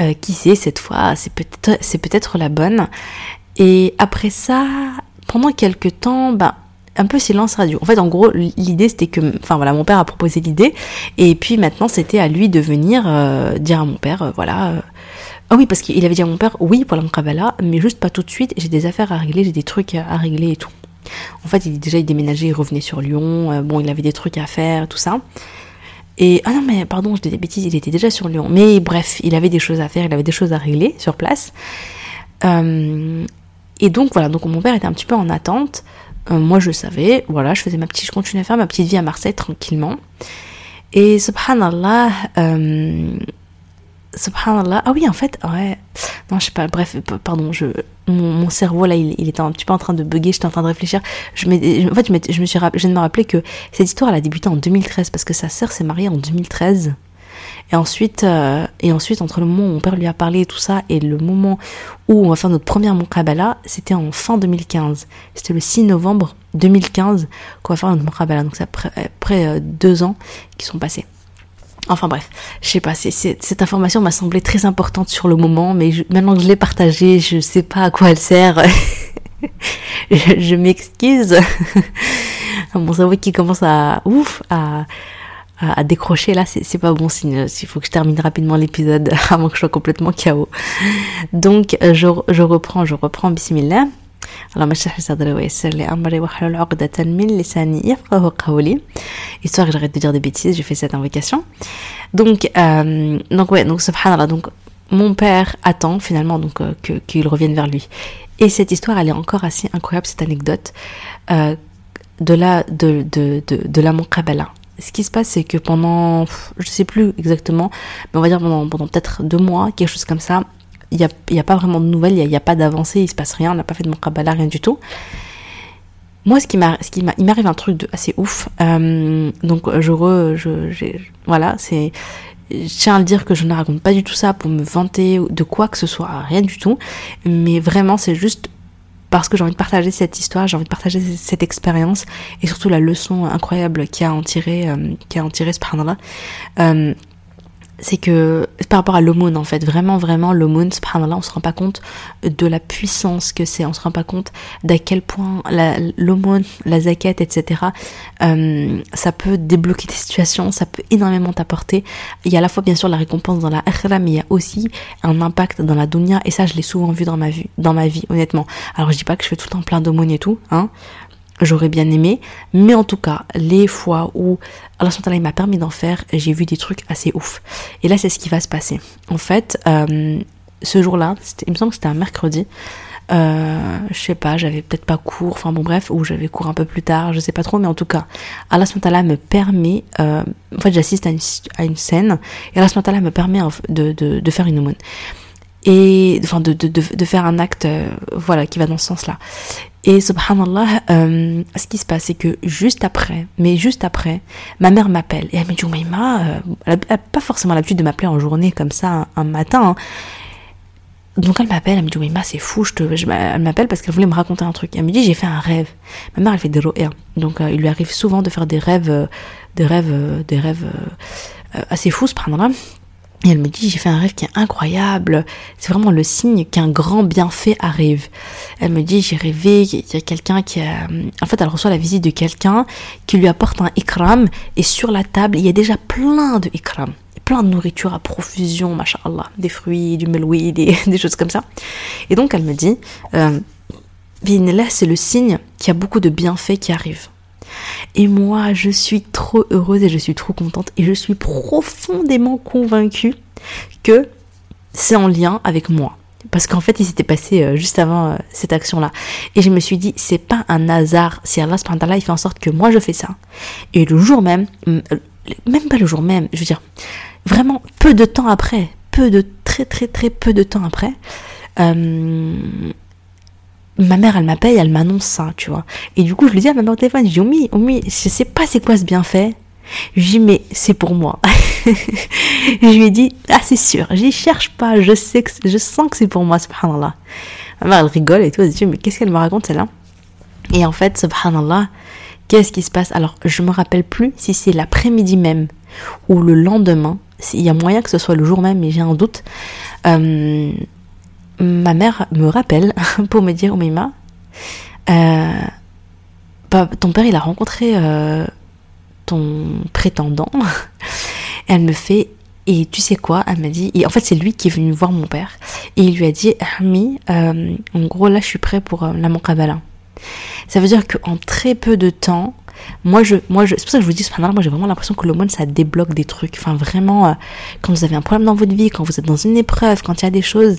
euh, qui sait, cette fois, c'est peut-être, la bonne. Et après ça, pendant quelques temps, bah, un peu silence radio. En fait, en gros, l'idée c'était que, enfin voilà, mon père a proposé l'idée, et puis maintenant c'était à lui de venir euh, dire à mon père, euh, voilà. Ah oui, parce qu'il avait dit à mon père, oui pour la mukabala, mais juste pas tout de suite. J'ai des affaires à régler, j'ai des trucs à régler et tout. En fait, il, déjà, il déménageait, il revenait sur Lyon. Euh, bon, il avait des trucs à faire, tout ça. Et, ah non, mais pardon, je dis des bêtises, il était déjà sur Lyon. Mais bref, il avait des choses à faire, il avait des choses à régler sur place. Euh, et donc, voilà, donc mon père était un petit peu en attente. Euh, moi, je savais, voilà, je faisais ma petite, je continuais à faire ma petite vie à Marseille tranquillement. Et subhanallah, subhanallah. Ah oui, en fait, ouais. Non, je sais pas, bref, pardon, je, mon, cerveau là, il, était un petit peu en train de bugger, j'étais en train de réfléchir. Je en fait, je, me suis viens de me rappeler que cette histoire, elle a débuté en 2013 parce que sa sœur s'est mariée en 2013. Et ensuite, euh, et ensuite, entre le moment où mon père lui a parlé et tout ça, et le moment où on va faire notre première Moukabala, c'était en fin 2015. C'était le 6 novembre 2015 qu'on va faire notre Moukabala. Donc c'est après, après euh, deux ans qui sont passés. Enfin bref, je sais pas, cette information m'a semblé très importante sur le moment, mais maintenant que je l'ai partagée, je sais pas à quoi elle sert. je, m'excuse. Mon cerveau qui commence à ouf à, à, décrocher là, c'est pas bon signe. Il faut que je termine rapidement l'épisode avant que je sois complètement KO. Donc je, je reprends, je reprends Bismillah. اللهم اشرح لي صدري ويسر لي امري واحلل عقدة من لساني يفقه قولي histoire que j'arrête de dire des bêtises, j'ai fait cette invocation. Donc, euh, donc ouais, donc subhanallah, donc mon père attend finalement donc euh, que qu'il revienne vers lui. Et cette histoire, elle est encore assez incroyable, cette anecdote euh, de la de de de, de la Kabbalah. Ce qui se passe, c'est que pendant, je sais plus exactement, mais on va dire pendant, pendant peut-être deux mois, quelque chose comme ça, il n'y a, y a, pas vraiment de nouvelles, il n'y a, pas d'avancée, il se passe rien, on n'a pas fait de mon Kabbalah, rien du tout. Moi, ce qui m'a, il m'arrive un truc assez ouf. Euh, donc, je, re, voilà, c'est, je tiens à le dire que je ne raconte pas du tout ça pour me vanter de quoi que ce soit, rien du tout. Mais vraiment, c'est juste parce que j'ai envie de partager cette histoire, j'ai envie de partager cette expérience et surtout la leçon incroyable qui a en tiré, euh, qui a en tiré ce. Euh, c'est que par rapport à l'aumône en fait, vraiment vraiment l'aumône, subhanallah, on se rend pas compte de la puissance que c'est, on se rend pas compte d'à quel point l'aumône, la, zaquette, etc. Euh, ça peut débloquer des situations, ça peut énormément t'apporter. Il y a à la fois bien sûr la récompense dans la akhira, mais il y a aussi un impact dans la dunya et ça je l'ai souvent vu dans ma vie, dans ma vie honnêtement. Alors je dis pas que je fais tout le temps plein d'aumônes et tout, hein, j'aurais bien aimé. Mais en tout cas, les fois où Allah il m'a permis d'en faire, j'ai vu des trucs assez ouf. Et là, c'est ce qui va se passer. En fait, euh, ce jour-là, il me semble que c'était un mercredi. Euh, je sais pas, j'avais peut-être pas cours, enfin bon bref, ou j'avais cours un peu plus tard, je sais pas trop, mais en tout cas, Allah me permet, euh, en fait j'assiste à une, scène, et Allah me permet de, de faire une aumône. Et enfin de, de, de, faire un acte euh, voilà qui va dans ce sens-là. Et subhanallah, euh, ce qui se passe, c'est que juste après, mais juste après, ma mère m'appelle et elle me dit, Oumaima, euh, elle n'a pas forcément l'habitude de m'appeler en journée comme ça, un, matin. Hein. Donc elle m'appelle, elle me dit, Oumaima, c'est fou, je te, elle m'appelle parce qu'elle voulait me raconter un truc. elle me dit, j'ai fait un rêve. Ma mère, elle fait des rêves. Donc il lui arrive souvent de faire des rêves, des rêves, des rêves assez fous, subhanallah. Et elle me dit, j'ai fait un rêve qui est incroyable. C'est vraiment le signe qu'un grand bienfait arrive. Elle me dit, j'ai rêvé, il y a quelqu'un qui a... En fait, elle reçoit la visite de quelqu'un qui lui apporte un ikram. Et sur la table, il y a déjà plein de ikram. Plein de nourriture à profusion, machallah. Des fruits, du meloui, des, des choses comme ça. Et donc, elle me dit, euh, là, c'est le signe qu'il y a beaucoup de bienfaits qui arrivent. Et moi, je suis trop heureuse et je suis trop contente et je suis profondément convaincue que c'est en lien avec moi. Parce qu'en fait, il s'était passé euh, juste avant euh, cette action-là. Et je me suis dit, c'est pas un hasard si Allah il fait en sorte que moi je fais ça. Et le jour même, euh, même pas le jour même, je veux dire, vraiment peu de temps après, peu de très très très peu de temps après, ma mère, elle m'appelle, elle m'annonce ça, tu vois. Et du coup, je lui dis à ma mère au téléphone, je dis, Omi, Omi, je sais pas c'est quoi ce bienfait. Je lui dis, mais c'est pour moi. je lui ai dit, ah, c'est sûr, j'y cherche pas, je sais que, je sens que c'est pour moi, subhanallah. Ma mère, elle rigole et tout, elle dit, mais qu'est-ce qu'elle me raconte, celle-là? Et en fait, subhanallah, qu'est-ce qui se passe? Alors, je me rappelle plus si c'est l'après-midi même ou le lendemain. Il y a moyen que ce soit le jour même, mais j'ai un doute. Euh, ma mère me rappelle pour me dire, Omeima, euh, bah, ton père il a rencontré euh, ton prétendant. elle me fait, et tu sais quoi? Elle m'a dit, et en fait c'est lui qui est venu voir mon père, et il lui a dit, Ami, euh, en gros là je suis prêt pour la Monkabala. Ça veut dire qu'en très peu de temps, moi, je, moi, je, c'est pour ça que je vous dis, moi, j'ai vraiment l'impression que monde, ça débloque des trucs. Enfin, vraiment, quand vous avez un problème dans votre vie, quand vous êtes dans une épreuve, quand il y a des choses,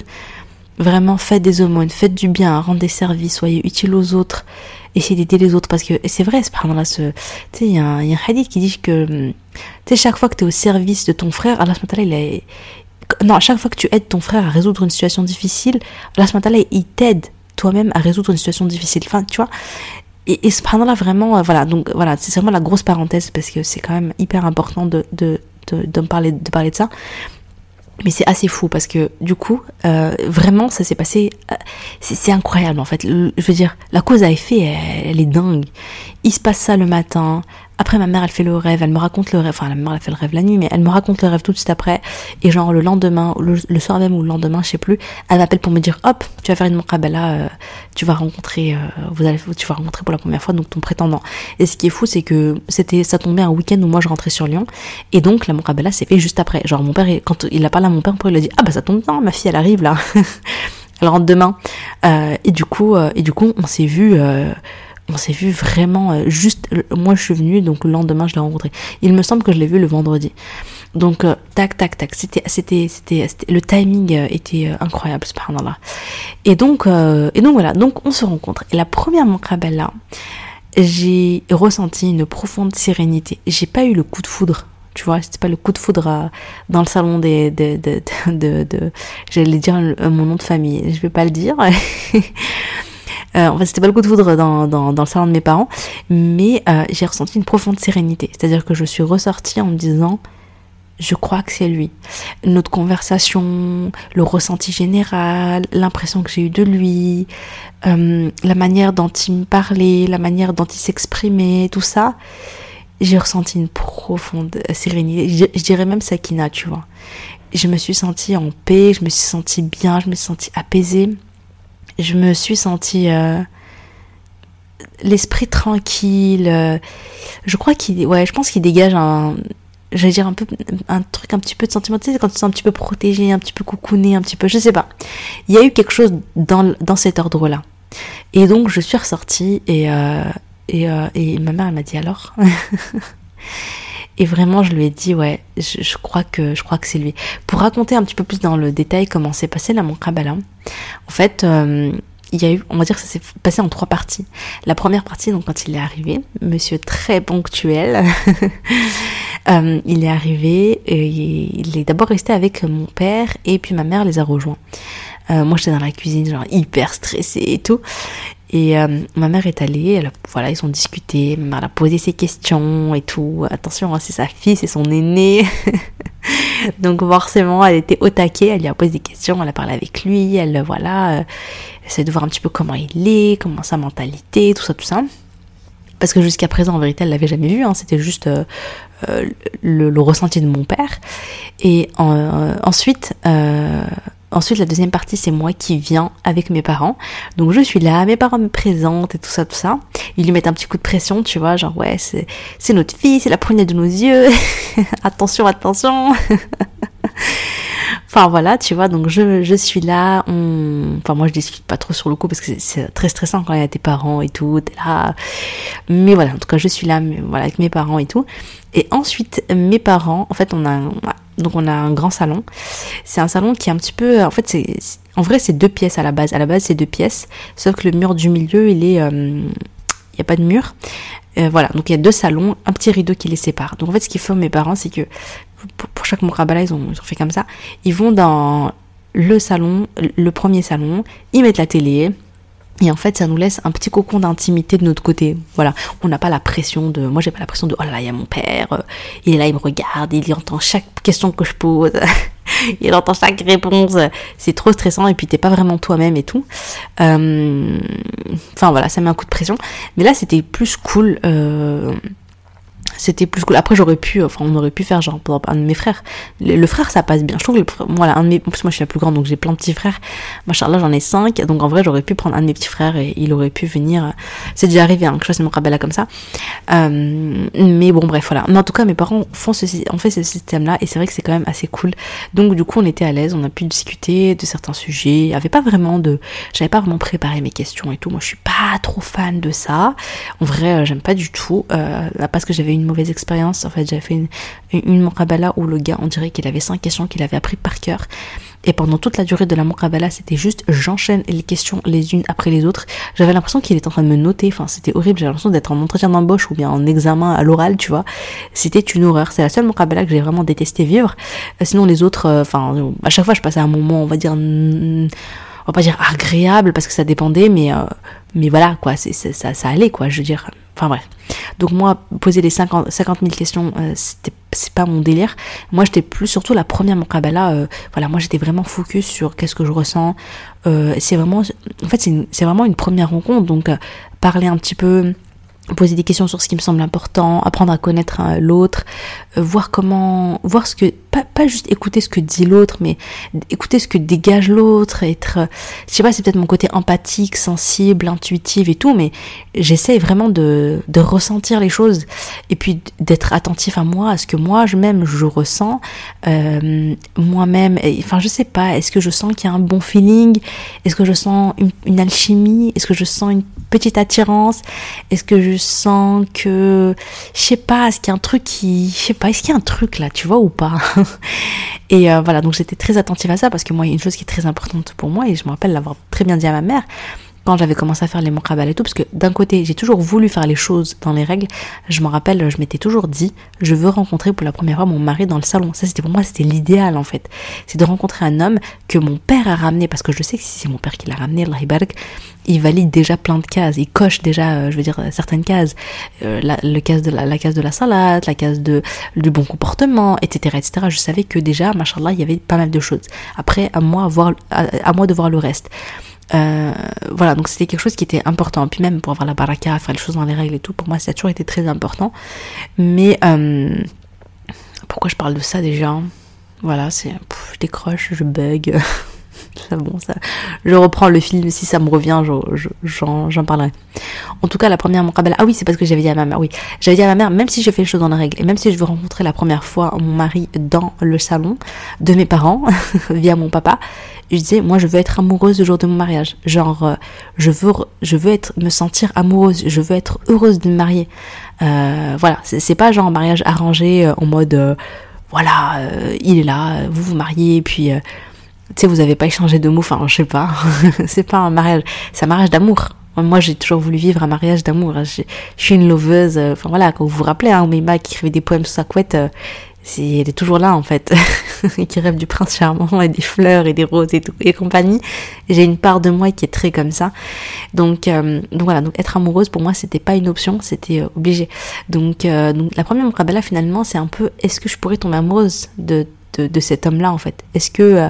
Vraiment, faites des aumônes, faites du bien, rendez des services, soyez utiles aux autres, essayez d'aider les autres. Parce que c'est vrai, là ce, tu sais, il y, a un hadith qui dit que, chaque fois que tu es au service de ton frère, Allah il est, non, à chaque fois que tu aides ton frère à résoudre une situation difficile, Allah il t'aide toi-même à résoudre une situation difficile. Enfin, tu vois. Et, et là vraiment, euh, voilà, donc voilà, c'est vraiment la grosse parenthèse parce que c'est quand même hyper important de, de, de, parler, de parler de ça. Mais c'est assez fou parce que du coup, euh, vraiment, ça s'est passé. Euh, c'est incroyable en fait. je veux dire, la cause à effet, elle, est dingue. Il se passe ça le matin. Après, ma mère, elle fait le rêve, elle me raconte le rêve. Enfin, la mère, elle fait le rêve la nuit, mais elle me raconte le rêve tout de suite après. Et genre, le lendemain, le, soir même ou le lendemain, je sais plus, elle m'appelle pour me dire Hop, tu vas faire une muqabala, euh, tu vas rencontrer, euh, vous allez, tu vas rencontrer pour la première fois donc ton prétendant. Et ce qui est fou, c'est que c'était, ça tombait un week-end où moi je rentrais sur Lyon. Et donc, la muqabala s'est fait juste après. Genre, mon père, quand il a parlé à mon père, mon il a dit Ah bah ça tombe bien, ma fille, elle arrive là. elle rentre demain. Euh, et du coup, et du coup, on s'est vu on s'est vu vraiment euh, juste. Moi, je suis venue, donc le lendemain, je l'ai rencontré. Il me semble que je l'ai vu le vendredi. Donc, euh, tac, tac, tac. C'était, c'était, c'était, le timing euh, était incroyable, subhanallah. Et donc, et donc voilà. Donc, on se rencontre. Et la première là, j'ai ressenti une profonde sérénité. J'ai pas eu le coup de foudre tu vois c'était pas le coup de foudre dans le salon des de, de, de, de j'allais dire mon nom de famille je vais pas le dire Euh, en fait, c'était pas le coup de foudre dans, dans, dans le salon de mes parents, mais euh, j'ai ressenti une profonde sérénité. C'est-à-dire que je suis ressortie en me disant, je crois que c'est lui. Notre conversation, le ressenti général, l'impression que j'ai eue de lui, euh, la manière dont il me parlait, la manière dont il s'exprimait, tout ça, j'ai ressenti une profonde sérénité. Je, je, dirais même Sakina, tu vois. Je me suis sentie en paix, je me suis sentie bien, je me suis sentie apaisée je me suis sentie euh, l'esprit tranquille. Euh, je crois qu'il, ouais, je pense qu'il dégage un, j'allais dire un peu, un truc un petit peu de sentiment, tu quand tu te sens un petit peu protégé, un petit peu coucouné, un petit peu, je sais pas. Il y a eu quelque chose dans, dans cet ordre-là. Et donc, je suis ressortie et, euh, et, et ma mère, elle m'a dit alors. Et vraiment, je lui ai dit, ouais, je, je crois que je crois que c'est lui. Pour raconter un petit peu plus dans le détail comment s'est passé la Kabbalah, en fait, euh, il y a eu, on va dire ça s'est passé en trois parties. La première partie, donc quand il est arrivé, monsieur très ponctuel, euh, il est arrivé, et il est d'abord resté avec mon père et puis ma mère les a rejoints. Euh, moi j'étais dans la cuisine, genre hyper stressée et tout. Et euh, ma mère est allée, voilà, ils ont discuté, ma mère a posé ses questions et tout. Attention, hein, c'est sa fille, c'est son aîné. Donc forcément, elle était au taquet, elle lui a posé des questions, elle a parlé avec lui, elle, voilà, euh, essaie de voir un petit peu comment il est, comment sa mentalité, tout ça, tout ça. Parce que jusqu'à présent, en vérité, elle l'avait jamais vu, hein, c'était juste euh, le, le, ressenti de mon père. Et ensuite, Ensuite, la deuxième partie, c'est moi qui viens avec mes parents. Donc, je suis là, mes parents me présentent et tout ça, tout ça. Ils lui mettent un petit coup de pression, tu vois, genre, ouais, c'est, c'est notre fille, c'est la première de nos yeux. attention, attention. enfin, voilà, tu vois, donc je, suis là. Enfin, moi, je discute pas trop sur le coup parce que c'est, très stressant quand il y a tes parents et tout. Mais voilà, en tout cas, je suis là, voilà, avec mes parents et tout. Et ensuite, mes parents, en fait, on a, donc un grand salon. C'est un salon qui est un petit peu, en fait, c'est, en vrai, c'est deux pièces à la base. À la base, c'est deux pièces, sauf que le mur du milieu, il est, euh, il n'y a pas de mur. Euh, voilà, donc il y a deux salons, un petit rideau qui les sépare. Donc en fait, ce qu'ils font mes parents, c'est que pour, chaque Mourabala, ils ont, ils ont fait comme ça. Ils vont dans le salon, le premier salon, ils mettent la télé, et en fait, ça nous laisse un petit cocon d'intimité de notre côté. Voilà, on n'a pas la pression de. Moi, j'ai pas la pression de. Oh là là, il y a mon père. Euh, il est là, il me regarde, il entend chaque question que je pose. il entend chaque réponse. C'est trop stressant et puis t'es pas vraiment toi-même et tout. Euh, enfin voilà, ça met un coup de pression. Mais là, c'était plus cool. Euh, c'était plus cool. Après, j'aurais pu, enfin, on aurait pu faire genre, un de mes frères. Le, frère, ça passe bien. Je trouve que, le, voilà, un de mes, en plus, moi, je suis la plus grande, donc j'ai plein de petits frères. Machin, là, j'en ai cinq. Donc, en vrai, j'aurais pu prendre un de mes petits frères et il aurait pu venir. C'est déjà arrivé, hein, que je fasse mon rabella comme ça. Euh, mais bon, bref, voilà. Mais en tout cas, mes parents font ce, ont fait ce système-là et c'est vrai que c'est quand même assez cool. Donc, du coup, on était à l'aise, on a pu discuter de certains sujets. Avait pas vraiment de, j'avais pas vraiment préparé mes questions et tout. Moi, je suis pas trop fan de ça. En vrai, euh, j'aime pas du tout, euh, parce que j'avais une mauvaise expérience. En fait, j'avais fait une, une où le gars, on dirait qu'il avait cinq questions qu'il avait appris par cœur. Et pendant toute la durée de la Muqabala, c'était juste j'enchaîne les questions les unes après les autres. J'avais l'impression qu'il était en train de me noter. Enfin, c'était horrible. J'avais l'impression d'être en entretien d'embauche ou bien en examen à l'oral, tu vois. C'était une horreur. C'est la seule Muqabala que j'ai vraiment détesté vivre. Euh, sinon, les autres, euh, enfin, à chaque fois, je passais un moment, on va dire, on va pas dire agréable parce que ça dépendait, mais, euh, mais voilà, quoi, c'est, ça, ça allait, quoi, je veux dire. Enfin bref. Donc moi, poser les 50, 50 000 questions, euh, c'est pas mon délire. Moi, j'étais plus surtout la première. Euh, voilà, moi j'étais vraiment focus sur qu'est-ce que je ressens. Euh, c'est vraiment, en fait, c'est vraiment une première rencontre. Donc euh, parler un petit peu poser des questions sur ce qui me semble important, apprendre à connaître l'autre, voir comment, voir ce que, pas, juste écouter ce que dit l'autre, mais écouter ce que dégage l'autre, être, je sais pas, c'est peut-être mon côté empathique, sensible, intuitive et tout, mais j'essaie vraiment de, de ressentir les choses et puis d'être attentif à moi, à ce que moi je même je ressens, euh, moi-même, enfin je sais pas, est-ce que je sens qu'il y a un bon feeling, est-ce que je sens une, une alchimie, est-ce que je sens une petite attirance, est-ce que je sens que, je sais pas, est-ce qu'il y a un truc qui, je sais pas, est-ce qu'il y a un truc là, tu vois ou pas? Et euh, voilà, donc j'étais très attentive à ça parce que moi, il y a une chose qui est très importante pour moi et je me rappelle l'avoir très bien dit à ma mère quand j'avais commencé à faire les muqabala et tout, parce que d'un côté, j'ai toujours voulu faire les choses dans les règles. Je me rappelle, je m'étais toujours dit, je veux rencontrer pour la première fois mon mari dans le salon. Ça, c'était pour moi, c'était l'idéal en fait. C'est de rencontrer un homme que mon père a ramené, parce que je sais que si c'est mon père qui l'a ramené, il valide déjà plein de cases, il coche déjà, euh, je veux dire, certaines cases. Euh, la, le case de la, case de la salade, la case de, du bon comportement, etc., etc. Je savais que déjà, machallah, il y avait pas mal de choses. Après, à moi, voir, à moi de voir le reste. Euh, voilà, donc c'était quelque chose qui était important. Puis même pour avoir la baraka, faire les choses dans les règles et tout, pour moi ça a toujours été très important. Mais euh, pourquoi je parle de ça déjà? Voilà, c'est je décroche, je bug. ça, bon, ça, je reprends le film si ça me revient, j'en parlerai. En tout cas, la première Muqabala, ah oui, c'est parce que j'avais dit à ma mère, oui, j'avais dit à ma mère, même si je fais les choses dans les règles, et même si je veux rencontrer la première fois mon mari dans le salon de mes parents, via mon papa, je disais, moi, je veux être amoureuse le jour de mon mariage. Genre, euh, je veux, je veux être, me sentir amoureuse, je veux être heureuse de me marier. Euh, voilà, c'est pas genre mariage arrangé euh, en mode, voilà, il est là, vous vous mariez, puis tu sais, vous avez pas échangé de mots, enfin, je sais pas. c'est pas un mariage, c'est un mariage d'amour. Moi, j'ai toujours voulu vivre un mariage d'amour. Je, suis une loveuse. Euh, enfin voilà, quand vous vous rappelez, hein, Mima qui écrivait des poèmes sous sa couette, euh, elle est toujours là en fait, et qui rêve du prince charmant et des fleurs et des roses et compagnie. J'ai une part de moi qui est très comme ça. Donc, euh, donc voilà, donc être amoureuse pour moi c'était pas une option, c'était obligé. Donc, donc la première Mukabala finalement c'est un peu est-ce que je pourrais tomber amoureuse de de, cet homme-là en fait Est-ce que, euh,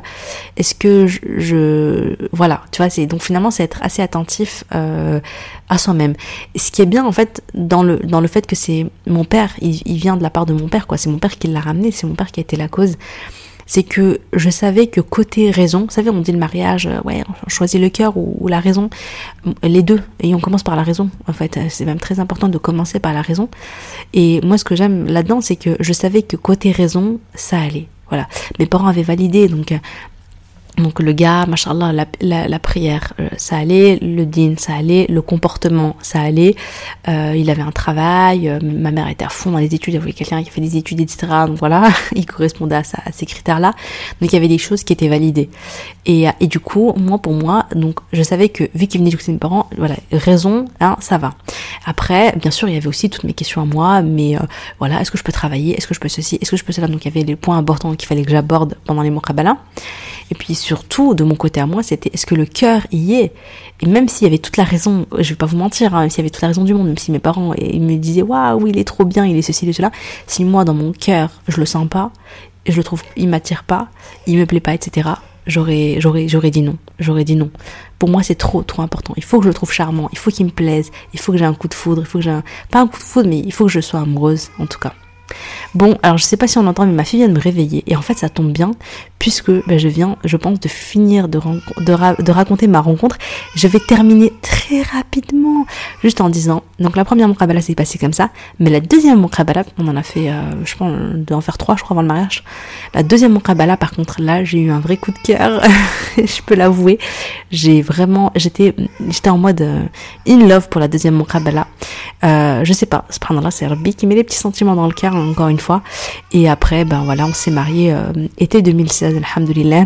est-ce que je, voilà, tu vois, c'est donc finalement c'est être assez attentif euh, à soi-même. Ce qui est bien en fait dans le dans le fait que c'est mon père, il, vient de la part de mon père quoi, c'est mon père qui l'a ramené, c'est mon père qui a été la cause c'est que je savais que côté raison, vous savez, on dit le mariage, euh, ouais, on choisit le cœur ou, la raison, les deux, et on commence par la raison, en fait, c'est même très important de commencer par la raison. Et moi, ce que j'aime là-dedans, c'est que je savais que côté raison, ça allait. Voilà. Mes parents avaient validé, donc euh, donc le gars, machallah, la, la, la prière, euh, ça allait, le din, ça allait, le comportement, ça allait. Euh, il avait un travail, euh, ma mère était à fond dans les études, elle voulait quelqu'un qui fait des études, etc. Donc voilà, il correspondait à, ça, à ces critères-là. Donc il y avait des choses qui étaient validées. Et, et du coup, moi pour moi, donc je savais que vu qu'il venait du de mes parents, voilà, raison, hein, ça va. Après, bien sûr, il y avait aussi toutes mes questions à moi, mais voilà, est-ce que je peux travailler, est-ce que je peux ceci, est-ce que je peux cela? Donc il y avait les points importants qu'il fallait que j'aborde pendant les mots Et puis surtout, de mon côté à moi, c'était est-ce que le cœur y est? Et même s'il y avait toute la raison, je vais pas vous mentir, hein, s'il y avait toute la raison du monde, même si mes parents ils me disaient waouh, il est trop bien, il est ceci, il est cela, si moi dans mon cœur je le sens pas, je le trouve, il m'attire pas, il me plaît pas, etc. J'aurais, j'aurais, j'aurais dit non. J'aurais dit non. Pour moi, c'est trop, trop important. Il faut que je le trouve charmant. Il faut qu'il me plaise. Il faut que j'ai un coup de foudre. Il faut que j'ai un, pas un coup de foudre, mais il faut que je sois amoureuse, en tout cas. Bon, alors je sais pas si on entend, mais ma fille vient de me réveiller. Et en fait, ça tombe bien, puisque ben, je viens, je pense, de finir de, de, raconter ma rencontre. Je vais terminer très rapidement, juste en disant. Donc, la première Mokabala s'est passée comme ça. Mais la deuxième Mokabala, on en a fait, euh, je pense, d'en faire trois, je crois, avant le mariage. La deuxième Mokabala, par contre, là, j'ai eu un vrai coup de cœur. je peux l'avouer. J'ai vraiment, j'étais, j'étais en mode euh, in love pour la deuxième Mokabala. Euh, je sais pas, là c'est Herbie qui met des petits sentiments dans le cœur encore une fois. Et après, ben voilà, on s'est marié euh, été 2016, alhamdoulilah.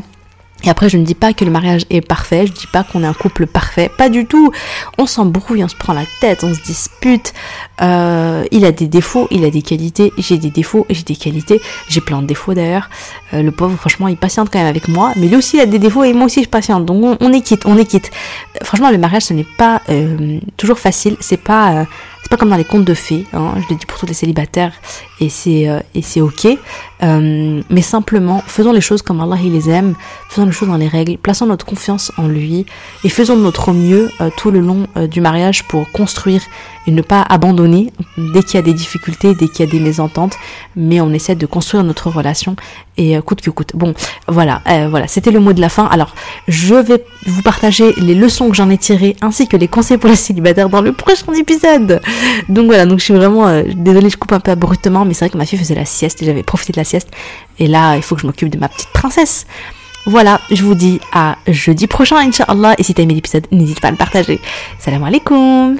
Et après, je ne dis pas que le mariage est parfait, je dis pas qu'on est un couple parfait, pas du tout. On s'embrouille, on se prend la tête, on se dispute. Euh, il a des défauts, il a des qualités, j'ai des défauts, j'ai des qualités, j'ai plein de défauts d'ailleurs. Euh, le pauvre, franchement, il patiente quand même avec moi, mais lui aussi il a des défauts et moi aussi je patiente. Donc on, est quitte, on est quitte. Franchement, le mariage, ce n'est pas toujours facile, c'est pas c'est pas comme dans les contes de fées, hein, je l'ai dit pour tous les célibataires, et c'est euh, et c'est ok. Euh, mais simplement, faisons les choses comme Allah il les aime, faisons les choses dans les règles, plaçons notre confiance en lui et faisons de notre mieux euh, tout le long du mariage pour construire et ne pas abandonner dès qu'il y a des difficultés, dès qu'il y a des mésententes, mais on essaie de construire notre relation et coûte que coûte. Bon, voilà, voilà, c'était le mot de la fin. Alors, je vais vous partager les leçons que j'en ai tirées ainsi que les conseils pour les célibataires dans le prochain épisode. Donc voilà, donc je suis vraiment désolée, je coupe un peu abruptement, mais c'est vrai que ma fille faisait la sieste et j'avais profité de la sieste. Et là, il faut que je m'occupe de ma petite princesse. Voilà, je vous dis à jeudi prochain, Inch'Allah. Et si t'as aimé l'épisode, n'hésite pas à le partager. Salam alaikum